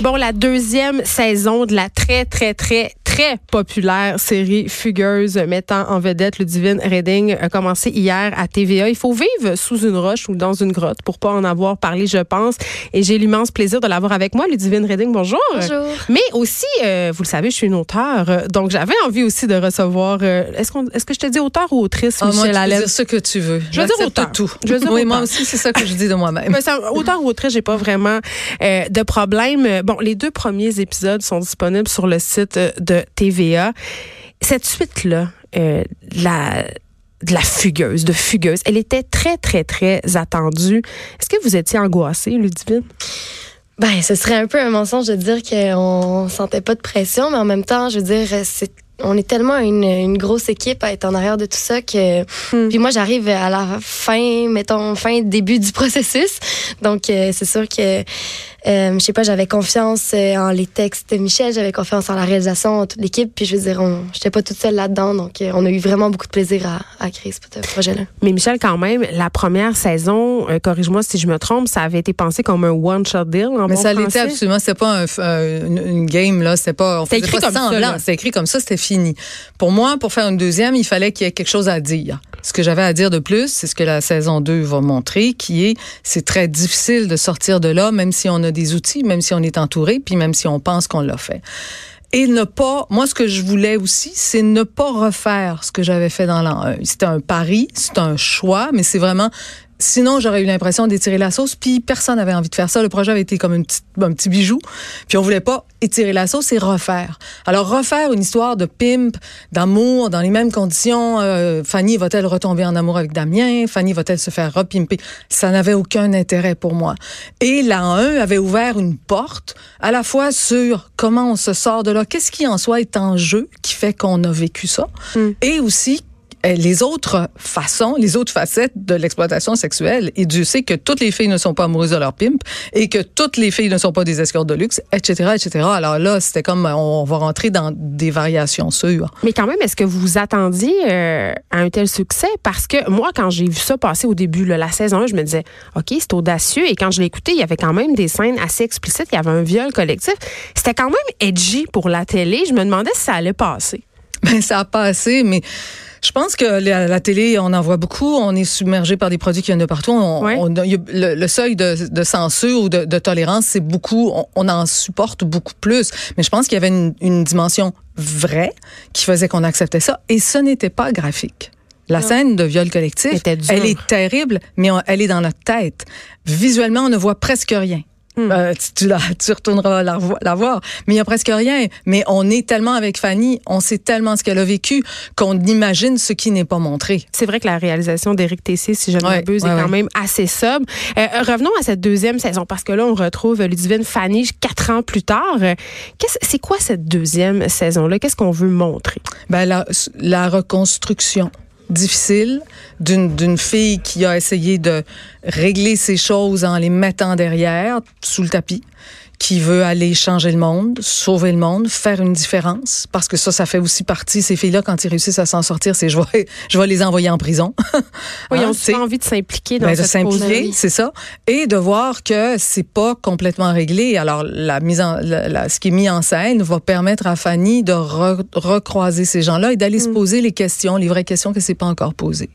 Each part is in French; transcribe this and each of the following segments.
Bon, la deuxième saison de la très, très, très, très populaire série Fugueuse mettant en vedette le Divine Reading a commencé hier à TVA. Il faut vivre sous une roche ou dans une grotte pour pas en avoir parlé, je pense. Et j'ai l'immense plaisir de l'avoir avec moi, le Divine Reading. Bonjour. Bonjour. Mais aussi, euh, vous le savez, je suis une auteure, donc j'avais envie aussi de recevoir. euh, est-ce qu'on, est-ce que je te dis auteur ou autrice, Ah, moi, Michel tu peux dire ce que tu veux. Je veux dire auteur. tout. Je veux dire oui, moi aussi, c'est ça que je dis de moi-même. Auteur ou autrice, j'ai pas vraiment euh, de problème. Bon, les deux premiers épisodes sont disponibles sur le site de TVA. Cette suite-là, euh, la de la fugueuse, de fugueuse, elle était très, très, très attendue. Est-ce que vous étiez angoissée, Ludivine? Ben, ce serait un peu un mensonge de dire qu'on sentait pas de pression, mais en même temps, je veux dire, c'est on est tellement une, une grosse équipe à être en arrière de tout ça que Hmm. puis moi j'arrive à la fin mettons fin début du processus donc euh, c'est sûr que euh, je sais pas j'avais confiance euh, en les textes de Michel j'avais confiance en la réalisation en toute l'équipe puis je veux dire on j'étais pas toute seule là-dedans donc euh, on a eu vraiment beaucoup de plaisir à, à créer ce projet là Mais Michel, quand même, la première saison, euh, corrige-moi si je me trompe, ça avait été pensé comme un one-shot deal en Mais bon ça l'était absolument. C'était pas un, euh, une, une game là. C'était pas. On C'était faisait écrit pas comme ça, semblant. C'était écrit comme ça. C'était fini. Pour moi, pour faire une deuxième, il fallait qu'il y ait quelque chose à dire. Ce que j'avais à dire de plus, c'est ce que la saison 2 va montrer, qui est c'est très difficile de sortir de là, même si on a des outils, même si on est entouré, puis même si on pense qu'on l'a fait. Et ne pas, moi, ce que je voulais aussi, c'est ne pas refaire ce que j'avais fait dans l'an 1. C'était un pari, c'est un choix, mais c'est vraiment, sinon j'aurais eu l'impression d'étirer la sauce, puis personne n'avait envie de faire ça. Le projet avait été comme une petite, un petit bijou, puis on voulait pas étirer la sauce et refaire. Alors refaire une histoire de pimp, d'amour, dans les mêmes conditions, euh, Fanny va-t-elle retomber en amour avec Damien? Fanny va-t-elle se faire repimper? Ça n'avait aucun intérêt pour moi. Et l'an 1 avait ouvert une porte à la fois sur comment on se sort de là, qu'est-ce qui en soi est en jeu qui fait qu'on a vécu ça, et aussi les autres façons, les autres facettes de l'exploitation sexuelle. Et Dieu sait que toutes les filles ne sont pas amoureuses de leur pimp et que toutes les filles ne sont pas des escortes de luxe, etc., etc. Alors là, c'était comme on va rentrer dans des variations sûres. Mais quand même, est-ce que vous vous attendiez euh, à un tel succès? Parce que moi, quand j'ai vu ça passer au début, là, la saison 1, je me disais, OK, c'est audacieux. Et quand je l'ai écouté, il y avait quand même des scènes assez explicites. Il y avait un viol collectif. C'était quand même edgy pour la télé. Je me demandais si ça allait passer. Ben, ça a passé, mais je pense que la, la télé, on en voit beaucoup. On est submergé par des produits qui viennent de partout. On, on- y le, le seuil de, de censure ou de, de tolérance, c'est beaucoup. On, on en supporte beaucoup plus. Mais je pense qu'il y avait une, une dimension vraie qui faisait qu'on acceptait ça. Et ce n'était pas graphique. La scène de viol collectif, elle est terrible, mais on- elle est dans notre tête. Visuellement, on ne voit presque rien. Hmm. Euh, tu, tu, la, tu retourneras la, vo- la voir. Mais il y a presque rien. Mais on est tellement avec Fanny, on sait tellement ce qu'elle a vécu qu'on imagine ce qui n'est pas montré. C'est vrai que la réalisation d'Éric Tessier, si je ne m'abuse, ouais, est quand ouais. même assez sobre. Euh, revenons à cette deuxième saison, parce que là, on retrouve Ludivine Fanny quatre ans plus tard. Euh, C'est quoi cette deuxième saison-là? Qu'est-ce qu'on veut montrer? Ben, la, la reconstruction difficile d'une fille qui a essayé de régler ses choses en les mettant derrière, sous le tapis, qui veut aller changer le monde, sauver le monde, faire une différence, parce que ça, ça fait aussi partie, ces filles-là, quand ils réussissent à s'en sortir, c'est je vais, je vais les envoyer en prison. Oui, ils Hein, ont c'est- souvent envie de s'impliquer dans ben, de cette s'impliquer, cause-là. c'est ça, et de voir que c'est pas complètement réglé. Alors la mise en, la- la- ce qui est mis en scène va permettre à Fanny de re- recroiser ces gens-là et d'aller se poser les questions, les vraies questions que c'est pas encore posées.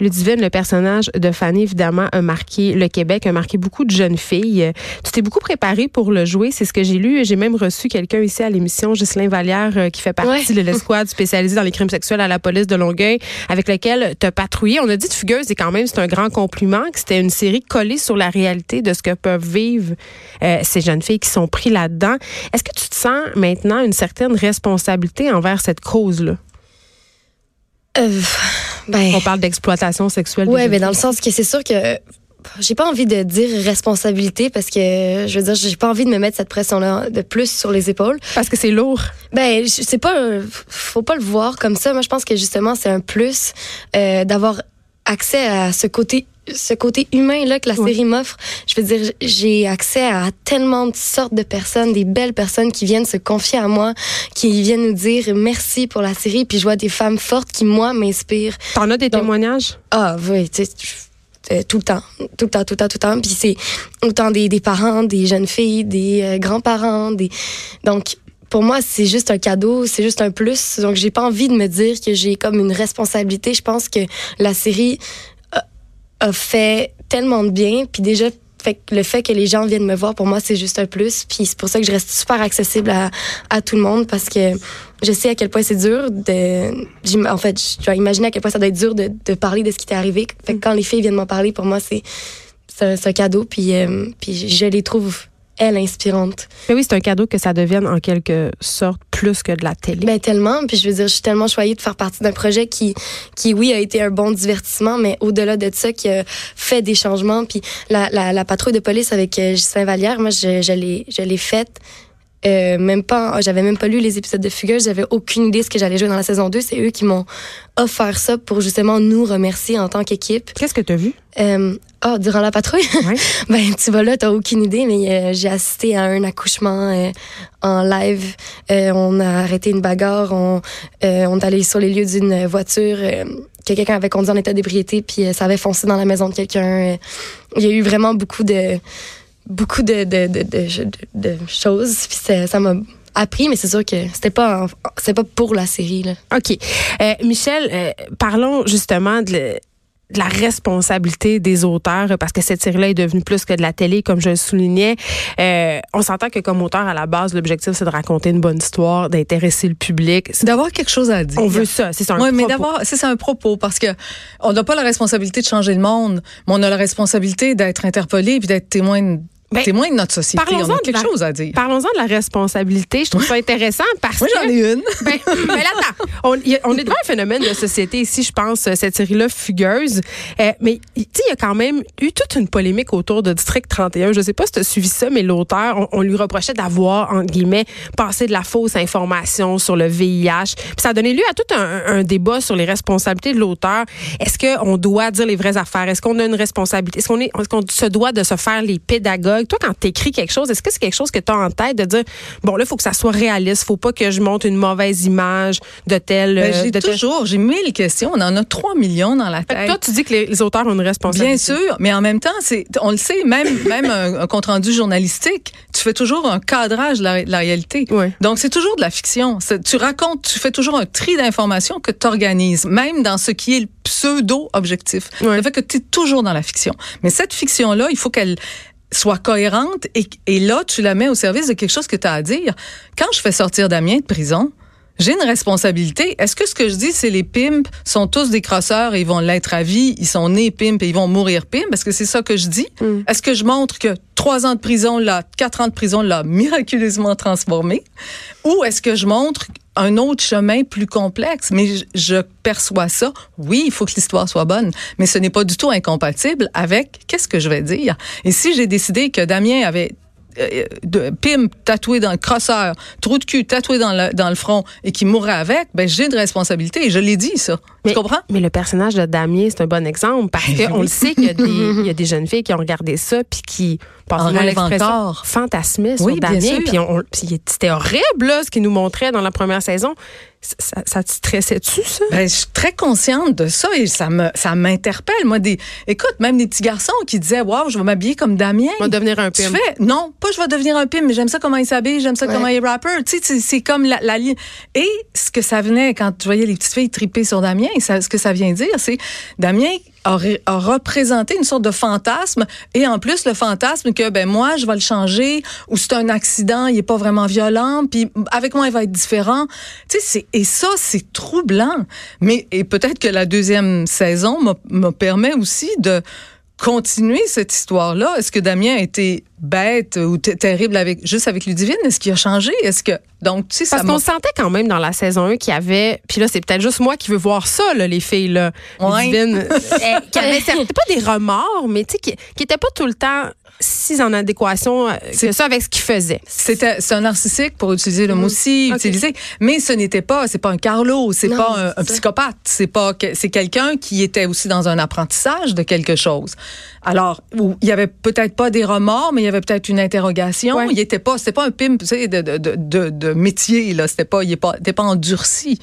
Ludivine, le personnage de Fanny, évidemment, a marqué le Québec, a marqué beaucoup de jeunes filles. Tu t'es beaucoup préparée pour le jouer, c'est ce que j'ai lu. J'ai même reçu quelqu'un ici à l'émission, Ghislain Vallière, euh, qui fait partie de l'escouade spécialisée dans les crimes sexuels à la police de Longueuil, avec lequel tu as patrouillé. On a dit de Fugueuse, et quand même, c'est un grand compliment, que c'était une série collée sur la réalité de ce que peuvent vivre euh, ces jeunes filles qui sont pris là-dedans. Est-ce que tu te sens maintenant une certaine responsabilité envers cette cause-là? Euh, ben On parle d'exploitation sexuelle. jeunes mais dans le sens que c'est sûr que j'ai pas envie de dire responsabilité parce que je veux dire j'ai pas envie de me mettre cette pression là de plus sur les épaules. Parce que c'est lourd. Ben c'est pas faut pas le voir comme ça. Moi je pense que justement c'est un plus euh, d'avoir accès à ce côté ce côté humain là que la Ouais. série m'offre. Je veux dire j'ai accès à tellement de sortes de personnes, des belles personnes qui viennent se confier à moi, qui viennent nous dire merci pour la série puis je vois des femmes fortes qui moi m'inspirent. T'en as des Donc- témoignages? Ah oui, tu sais, euh, tout le temps, tout le temps, tout le temps, tout le temps. Puis c'est autant des, des parents, des jeunes filles, des euh, grands-parents, des donc pour moi, c'est juste un cadeau, c'est juste un plus. Donc, j'ai pas envie de me dire que j'ai comme une responsabilité. Je pense que la série a, a fait tellement de bien. Puis déjà, fait que le fait que les gens viennent me voir, pour moi, c'est juste un plus. Puis c'est pour ça que je reste super accessible à, à tout le monde parce que je sais à quel point c'est dur de. En fait, je dois imaginer à quel point ça doit être dur de, de parler de ce qui t'est arrivé. Fait que quand les filles viennent m'en parler, pour moi, c'est c'est un, c'est un cadeau. Puis, euh, puis je les trouve, elles, inspirantes. Mais oui, c'est un cadeau que ça devienne en quelque sorte plus que de la télé. Ben tellement, puis je veux dire, je suis tellement choyée de faire partie d'un projet qui, qui oui, a été un bon divertissement, mais au-delà de ça, qui a fait des changements. Puis la, la, la patrouille de police avec euh, Ghislain Vallière, moi, je, je l'ai, je l'ai faite. Euh, même pas, j'avais même pas lu les épisodes de Fugueuse, j'avais aucune idée de ce que j'allais jouer dans la saison 2. C'est eux qui m'ont offert ça pour justement nous remercier en tant qu'équipe. Qu'est-ce que tu as vu? Euh, ah, durant la patrouille? Ben, tu vas là, t'as aucune idée, mais euh, j'ai assisté à un accouchement euh, en live. Euh, on a arrêté une bagarre, on, euh, on est allé sur les lieux d'une voiture euh, que quelqu'un avait conduit en état d'ébriété, puis euh, ça avait foncé dans la maison de quelqu'un. Euh, Il y a eu vraiment beaucoup de beaucoup de, de, de, de, choses, puis ça ça m'a appris, mais c'est sûr que c'était pas c'était pas pour la série. Là. OK. Euh, Michel, euh, parlons justement de, le- de la responsabilité des auteurs, parce que cette série-là est devenue plus que de la télé, comme je le soulignais. Euh, on s'entend que comme auteur, à la base, l'objectif, c'est de raconter une bonne histoire, d'intéresser le public. C'est- D'avoir quelque chose à dire. On veut ça, c'est ça. un Oui, mais d'abord, c'est un propos, parce que on n'a pas la responsabilité de changer le monde, mais on a la responsabilité d'être interpellé puis d'être témoin, Ben, témoin de notre société. parlons-en On a de quelque la- chose à dire. Parlons-en de la responsabilité. Je trouve ça intéressant parce Moi, que... j'en ai une. Ben, ben attends. On, y a- on est devant un phénomène de société ici, je pense, euh, cette série-là, Fugueuse. Euh, mais, tu sais, il y a quand même eu toute une polémique autour de District 31. Je sais pas si tu as suivi ça, mais l'auteur, on, on lui reprochait d'avoir, entre guillemets, passé de la fausse information sur le VIH. Puis ça a donné lieu à tout un, un débat sur les responsabilités de l'auteur. Est-ce qu'on doit dire les vraies affaires? Est-ce qu'on a une responsabilité? Est-ce qu'on est, est-ce qu'on se doit de se faire les pédagogues? Toi, quand tu écris quelque chose, est-ce que c'est quelque chose que tu as en tête de dire, bon, là, il faut que ça soit réaliste. faut pas que je monte une mauvaise image de tel. Ben, euh, j'ai de tel- toujours, j'ai mille questions. On en a trois millions dans la tête. Toi, tu dis que les, les auteurs ont une responsabilité. Bien sûr, mais en même temps, c'est, on le sait, même, même un, un compte rendu journalistique, tu fais toujours un cadrage de la, de la réalité. Ouais. Donc, c'est toujours de la fiction. Tu racontes, tu fais toujours un tri d'informations que tu organises, même dans ce qui est le pseudo-objectif. Ouais. Ça fait que tu es toujours dans la fiction. Mais cette fiction-là, il faut qu'elle soit cohérente et, et là, tu la mets au service de quelque chose que tu as à dire. Quand je fais sortir Damien de prison, j'ai une responsabilité. Est-ce que ce que je dis, c'est les pimps sont tous des crosseurs et ils vont l'être à vie, ils sont nés pimps et ils vont mourir pimps? Est-ce que c'est ça que je dis? Mm. Est-ce que je montre que trois ans de prison, là, quatre ans de prison, l'a miraculeusement transformé? Ou est-ce que je montre un autre chemin plus complexe? Mais je, perçois ça. Oui, il faut que l'histoire soit bonne, mais ce n'est pas du tout incompatible avec qu'est-ce que je vais dire. Et si j'ai décidé que Damien avait euh, de pim tatoué dans le crosseur, trou de cul tatoué dans le, dans le front et qui mourrait avec, ben j'ai une responsabilité et je l'ai dit ça. Mais, tu comprends? mais le personnage de Damien, c'est un bon exemple parce Ben qu'on oui. le sait qu'il y, a des- il y a des jeunes filles qui ont regardé ça puis qui, rêvent l'expression, fantasmaient sur Oui, Damien. Puis c'était horrible là, ce qu'ils nous montraient dans la première saison. Ça, ça te stressait-tu, ça? Ben, je suis très consciente de ça et ça me ça m'interpelle. Moi, des, écoute, même des petits garçons qui disaient, waouh, je vais m'habiller comme Damien. On va devenir un Tu pimp. fais, non, pas je vais devenir un pimp, mais j'aime ça comment il s'habille, j'aime ça Ouais. comment il est rapper. Tu sais, c'est- c'est comme la, la ligne. Et ce que ça venait quand tu voyais les petites filles triper sur Damien, ce que ça vient dire, c'est Damien a, a représenté une sorte de fantasme et en plus le fantasme que ben moi je vais le changer ou c'est un accident, il est pas vraiment violent, puis avec moi il va être différent. Tu sais, et ça c'est troublant. Mais et peut-être que la deuxième saison me permet aussi de continuer cette histoire-là? Est-ce que Damien a été bête ou t- terrible avec juste avec Ludivine? Est-ce qu'il a changé? Est-ce que donc tu sais ça Parce m'a- qu'on sentait quand même dans la saison 1 qu'il y avait, puis là c'est peut-être juste moi qui veux voir ça là, les filles là, Ouais. Ludivine, euh, qui avait pas des remords, mais tu sais qui, qui était pas tout le temps si en adéquation euh, que ça avec ce qu'il faisait. C'était c'est un narcissique pour utiliser le mot aussi Ok. utilisé, mais ce n'était pas c'est pas un Carlo, c'est pas un, c'est psychopathe, c'est pas que- c'est quelqu'un qui était aussi dans un apprentissage de quelque chose. Alors où il y avait peut-être pas des remords, mais il y avait peut-être une interrogation. Ouais. Il était pas c'était pas un pimp tu sais, de, de, de, de, de métier là, c'était pas il est pas était pas endurci.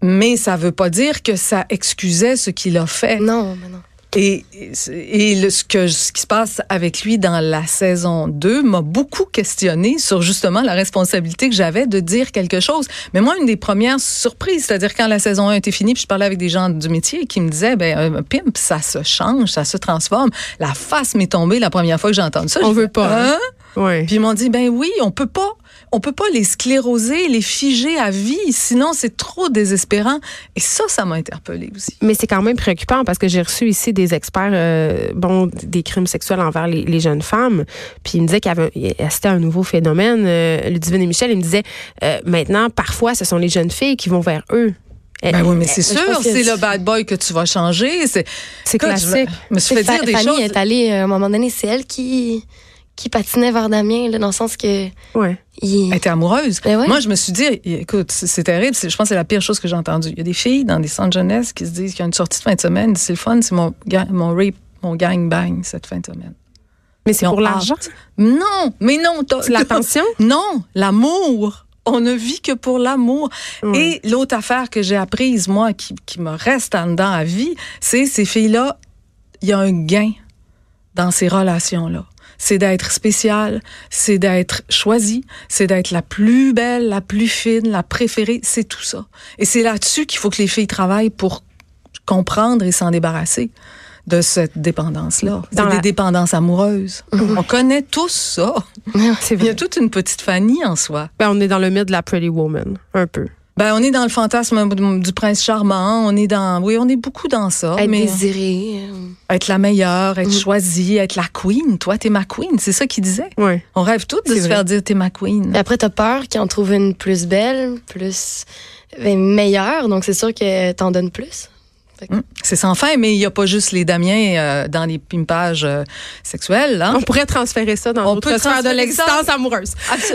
Mais ça veut pas dire que ça excusait ce qu'il a fait. Non, mais non. Et, et le, ce, que, ce qui se passe avec lui dans la saison 2 m'a beaucoup questionné sur justement la responsabilité que j'avais de dire quelque chose. Mais moi, une des premières surprises, c'est-à-dire quand la saison 1 était finie, puis je parlais avec des gens du métier qui me disaient, ben, un pimp, ça se change, ça se transforme. La face m'est tombée la première fois que j'ai entendu ça. On veut pas. Hein? Ouais. Puis ils m'ont dit, ben oui, on peut pas on peut pas les scléroser, les figer à vie, sinon c'est trop désespérant. Et ça, ça m'a interpellée aussi. Mais c'est quand même préoccupant parce que j'ai reçu ici des experts, euh, bon, des crimes sexuels envers les, jeunes femmes. Puis ils me disaient qu'il y avait, c'était un nouveau phénomène. Euh, Ludivine et Michel, ils me disaient, euh, maintenant, parfois, ce sont les jeunes filles qui vont vers eux. Ben oui, mais c'est sûr, c'est le bad boy que tu vas changer. C'est classique. Je me suis fait dire des Fanny est allée, à un moment donné, c'est elle qui qui patinait vers Damien, là, dans le sens que. Ouais. Il... Elle était amoureuse. Ben Moi, je me suis dit, écoute, c'est terrible. Je pense que c'est la pire chose que j'ai entendue. Il y a des filles dans des centres jeunesse qui se disent qu'il y a une sortie de fin de semaine. C'est le fun, c'est mon, mon rape, mon gang bang cette fin de semaine. Mais c'est pour l'argent? Non, mais non. L'attention? Non, l'amour. On ne vit que pour l'amour. Et l'autre affaire que j'ai apprise, moi, qui, qui me reste en dedans à vie, c'est ces filles-là, il y a un gain dans ces relations-là c'est d'être spécial, c'est d'être choisi, c'est d'être la plus belle, la plus fine, la préférée, c'est tout ça. Et c'est là-dessus qu'il faut que les filles travaillent pour comprendre et s'en débarrasser de cette dépendance-là. C'est des dépendances amoureuses. Mhm. On connaît tous ça. Il y a toute une petite Fanny en soi. Ben, on est dans le mythe de la pretty woman, un peu. Ben, on est dans le fantasme du prince charmant. On est dans, oui, on est beaucoup dans ça. Être mais désiré. Être la meilleure, être mm. choisie, être la queen. Toi, t'es ma queen. C'est ça qu'il disait. Oui. On rêve toutes de se faire dire t'es ma queen. Et après, t'as peur qu'il en trouve une plus belle, plus ben, meilleure. Donc, c'est sûr que t'en donnes plus. C'est sans fin, mais il n'y a pas juste les Damiens euh, dans les pimpages euh, sexuels. Hein? On pourrait transférer ça dans notre sphère de l'existence amoureuse.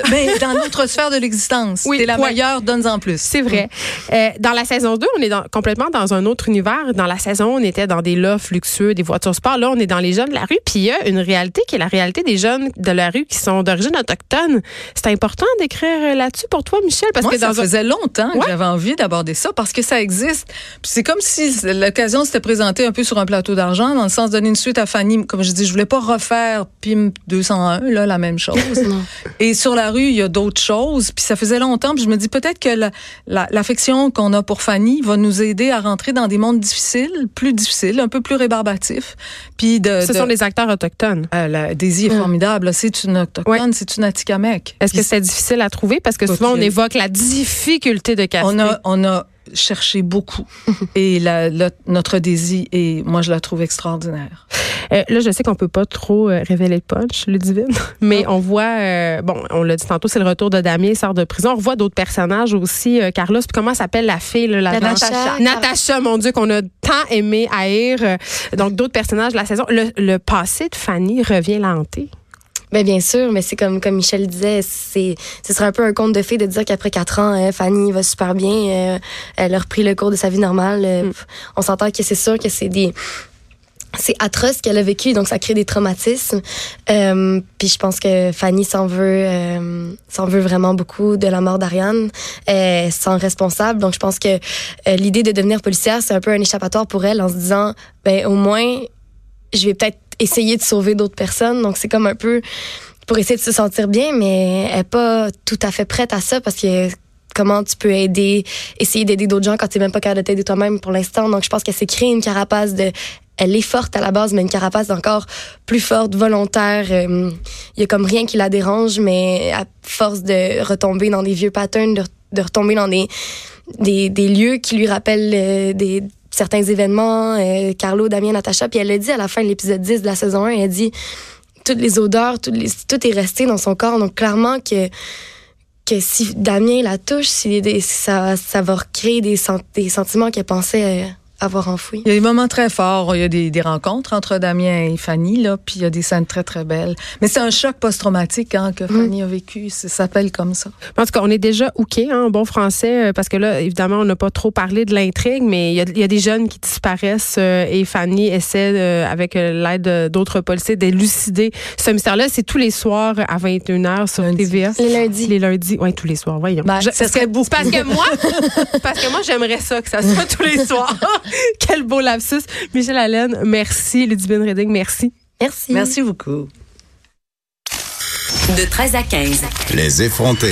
mais dans notre sphère de l'existence. Oui, T'es la meilleure, donne-en plus. C'est vrai. Euh, dans la saison 2, on est dans, complètement dans un autre univers. Dans la saison, on était dans des lofts luxueux, des voitures sport. Là, on est dans les jeunes de la rue. Puis il y a une réalité qui est la réalité des jeunes de la rue qui sont d'origine autochtone. C'est important d'écrire là-dessus pour toi, Michel, parce Moi, que ça faisait longtemps que j'avais envie d'aborder ça parce que ça existe. c'est comme si l'occasion s'était présentée un peu sur un plateau d'argent, dans le sens de donner une suite à Fanny. Comme je dis, je voulais pas refaire PIM 201, là, la même chose. Et sur la rue, il y a d'autres choses. Puis ça faisait longtemps. Puis je me dis peut-être que l'affection qu'on a pour Fanny va nous aider à rentrer dans des mondes difficiles, plus difficiles, un peu plus rébarbatifs. Puis de, Ce sont les acteurs autochtones. Euh, la Daisy est formidable. C'est une autochtone, c'est une Atikamekw. Est-ce que c'est difficile à trouver? Parce que souvent, on évoque la difficulté de caster. On a, on a cherché beaucoup. et la, notre désir, et moi, je la trouve extraordinaire. Euh, là, je sais qu'on peut pas trop euh, révéler le punch, le mais on voit, euh, bon, on l'a dit tantôt, c'est le retour de Damien, sort de prison. On voit d'autres personnages aussi. Carlos, puis comment s'appelle la fille, là, la Natacha. Natacha, mon Dieu, qu'on a tant aimé haïr. donc, d'autres personnages de la saison. Le, le passé de Fanny revient l'hanter. Ben bien sûr, mais c'est comme comme Michel disait, c'est ce serait un peu un conte de fées de dire qu'après quatre ans, euh, Fanny va super bien, euh, elle a repris le cours de sa vie normale. Euh, mm. On s'entend que c'est sûr que c'est des c'est atroce qu'elle a vécu, donc ça crée des traumatismes. puis je pense que Fanny s'en veut, s'en veut vraiment beaucoup de la mort d'Ariane, euh, sans responsable. Donc je pense que l'idée de devenir policière, c'est un peu un échappatoire pour elle, en se disant, ben au moins, je vais peut-être essayer de sauver d'autres personnes. Donc, c'est comme un peu pour essayer de se sentir bien, mais elle n'est pas tout à fait prête à ça parce que comment tu peux aider, essayer d'aider d'autres gens quand tu n'es même pas capable de t'aider toi-même pour l'instant. Donc, je pense qu'elle s'est créée une carapace de elle est forte à la base, mais une carapace encore plus forte, volontaire. Il euh, y a comme rien qui la dérange, mais à force de retomber dans des vieux patterns, de, retomber dans des, des, des, lieux qui lui rappellent euh, des certains événements, euh, Carlo, Damien, Natacha, puis elle l'a dit à la fin de l'épisode 10 de la saison 1, elle dit toutes les odeurs, tout, tout est resté dans son corps. Donc clairement que que si Damien la touche, si, ça, ça va recréer des, des sentiments qu'elle pensait euh, avoir enfoui. Il y a des moments très forts. Il y a des, des rencontres entre Damien et Fanny, là, puis il y a des scènes très, très belles. Mais c'est un choc post-traumatique hein, que. Fanny a vécu. Ça s'appelle comme ça. En tout cas, on est déjà OK hein, en bon français, euh, parce que là, évidemment, on n'a pas trop parlé de l'intrigue, mais il y, a, il y, a, des jeunes qui disparaissent euh, et Fanny essaie, euh, avec l'aide d'autres policiers, d'élucider ce mystère-là. C'est tous les soirs à 21h sur TVA. Les lundis. Les lundis, oui, tous les soirs, voyons. Ben, ça serait beaucoup. Parce que moi, parce que moi, j'aimerais ça, que ça soit tous les soirs. Quel beau lapsus. Michel Allen, merci. Ludivine Redding, merci. Merci. Merci beaucoup. De 13 à 15. Les effrontés.